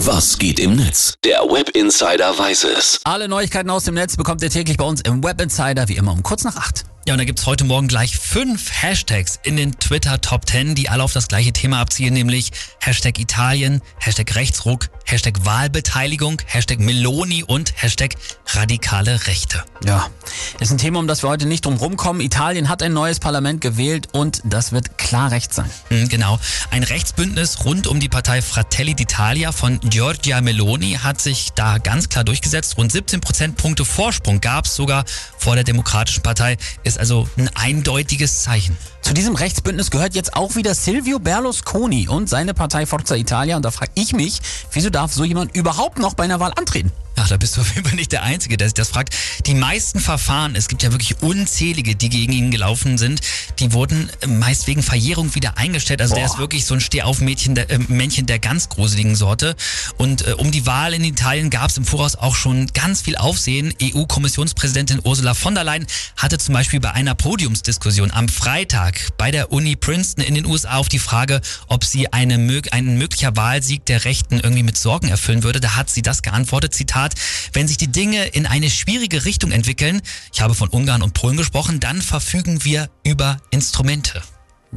Was geht im Netz? Der Web Insider weiß es. Alle Neuigkeiten aus dem Netz bekommt ihr täglich bei uns im Web Insider, wie immer um kurz nach acht. Ja, und da gibt's heute Morgen gleich fünf Hashtags in den Twitter Top 10, die alle auf das gleiche Thema abzielen, nämlich Hashtag Italien, Hashtag Rechtsruck, Hashtag Wahlbeteiligung, Hashtag Meloni und Hashtag radikale Rechte. Ja, ist ein Thema, um das wir heute nicht drum rumkommen. Italien hat ein neues Parlament gewählt und das wird klar rechts sein. Mhm, genau. Ein Rechtsbündnis rund um die Partei Fratelli d'Italia von Giorgia Meloni hat sich da ganz klar durchgesetzt. Rund 17 Prozentpunkte Vorsprung gab's sogar vor der Demokratischen Partei. Ist also ein eindeutiges Zeichen. Zu diesem Rechtsbündnis gehört jetzt auch wieder Silvio Berlusconi und seine Partei Forza Italia. Und da frage ich mich, wieso darf so jemand überhaupt noch bei einer Wahl antreten? Ach, da bist du auf jeden Fall nicht der Einzige, der sich das fragt. Die meisten Verfahren, es gibt ja wirklich unzählige, die gegen ihn gelaufen sind, die wurden meist wegen Verjährung wieder eingestellt. Also Boah. der ist wirklich so ein Stehaufmännchen der, äh, Männchen der ganz gruseligen Sorte. Und äh, um die Wahl in Italien gab es im Voraus auch schon ganz viel Aufsehen. EU-Kommissionspräsidentin Ursula von der Leyen hatte zum Beispiel bei einer Podiumsdiskussion am Freitag bei der Uni Princeton in den USA auf die Frage, ob sie eine, einen möglicher Wahlsieg der Rechten irgendwie mit Sorgen erfüllen würde. Da hat sie das geantwortet, Zitat, Zitat, wenn sich die Dinge in eine schwierige Richtung entwickeln, ich habe von Ungarn und Polen gesprochen, dann verfügen wir über Instrumente.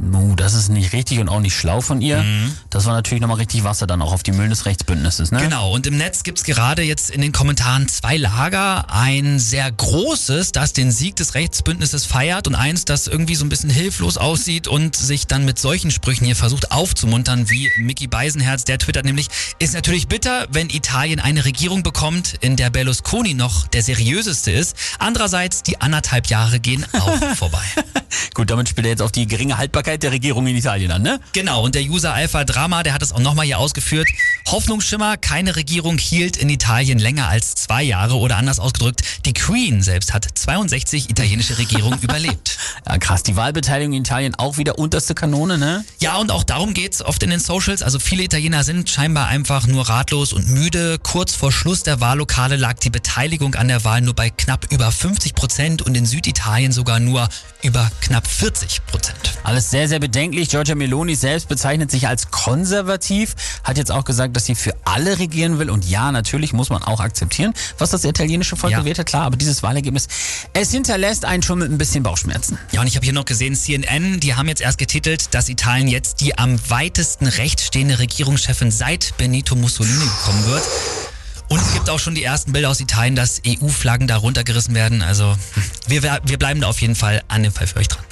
No, das ist nicht richtig und auch nicht schlau von ihr. Mhm. Das war natürlich nochmal richtig Wasser dann auch auf die Mühlen des Rechtsbündnisses, ne? Genau, und im Netz gibt's gerade jetzt in den Kommentaren zwei Lager. Ein sehr großes, das den Sieg des Rechtsbündnisses feiert und eins, das irgendwie so ein bisschen hilflos aussieht und sich dann mit solchen Sprüchen hier versucht aufzumuntern, wie Mickey Beisenherz, der twittert nämlich, ist natürlich bitter, wenn Italien eine Regierung bekommt, in der Berlusconi noch der seriöseste ist. Andererseits, die anderthalb Jahre gehen auch vorbei. Gut, damit spielt er jetzt auf die geringe Haltbarkeit der Regierung in Italien an, ne? Genau, und der User Alpha Drama, der hat es auch nochmal hier ausgeführt. Hoffnungsschimmer, keine Regierung hielt in Italien länger als zwei Jahre oder anders ausgedrückt, die Queen selbst hat 62 italienische Regierungen überlebt. Ja, krass, die Wahlbeteiligung in Italien auch wieder unterste Kanone, ne? Ja, und auch darum geht's oft in den Socials. Also viele Italiener sind scheinbar einfach nur ratlos und müde. Kurz vor Schluss der Wahllokale lag die Beteiligung an der Wahl nur bei knapp über 50 Prozent und in Süditalien sogar nur über knapp 40 Prozent. Alles sehr, sehr bedenklich. Giorgia Meloni selbst bezeichnet sich als konservativ, hat jetzt auch gesagt, dass sie für alle regieren will. Und ja, natürlich muss man auch akzeptieren, was das italienische Volk ja. gewählt hat. Klar, aber dieses Wahlergebnis, es hinterlässt einen schon mit ein bisschen Bauchschmerzen. Ja, und ich habe hier noch gesehen, CNN, die haben jetzt erst getitelt, dass Italien jetzt die am weitesten rechts stehende Regierungschefin seit Benito Mussolini bekommen wird. Und es gibt auch schon die ersten Bilder aus Italien, dass EU-Flaggen da runtergerissen werden. Also wir, wir bleiben da auf jeden Fall an dem Fall für euch dran.